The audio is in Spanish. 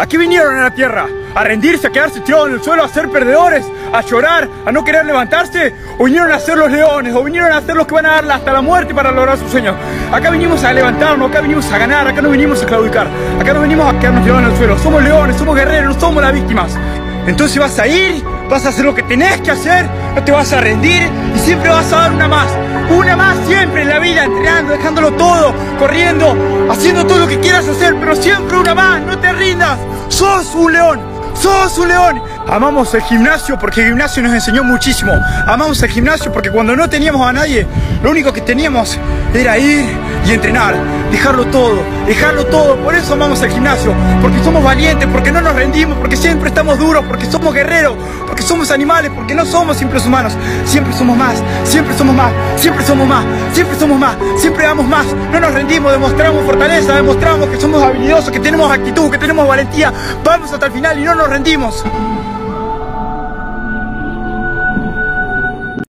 ¿A qué vinieron a la tierra? ¿A rendirse, a quedarse tirados en el suelo, a ser perdedores, a llorar, a no querer levantarse? ¿O vinieron a ser los leones? ¿O vinieron a ser los que van a darle hasta la muerte para lograr sus sueños? Acá vinimos a levantarnos, acá vinimos a ganar, acá no vinimos a claudicar, acá no venimos a quedarnos tirados en el suelo. Somos leones, somos guerreros, no somos las víctimas. Entonces vas a ir, vas a hacer lo que tenés que hacer, no te vas a rendir y siempre vas a dar una más. Una más siempre en la vida, entrenando, dejándolo todo, corriendo, haciendo todo lo que quieras hacer, pero siempre una más, no te rindas. Sos un león, sos un león. Amamos el gimnasio porque el gimnasio nos enseñó muchísimo. Amamos el gimnasio porque cuando no teníamos a nadie, lo único que teníamos era ir y entrenar, dejarlo todo, dejarlo todo. Por eso amamos el gimnasio, porque somos valientes, porque no nos rendimos, porque siempre estamos duros, porque somos guerreros, porque somos animales, porque no somos simples humanos. Siempre somos más, siempre somos más, siempre somos más, siempre somos más, siempre damos más. No nos rendimos, demostramos fortaleza, demostramos que somos habilidosos, que tenemos actitud, que tenemos valentía. Vamos hasta el final y no nos rendimos.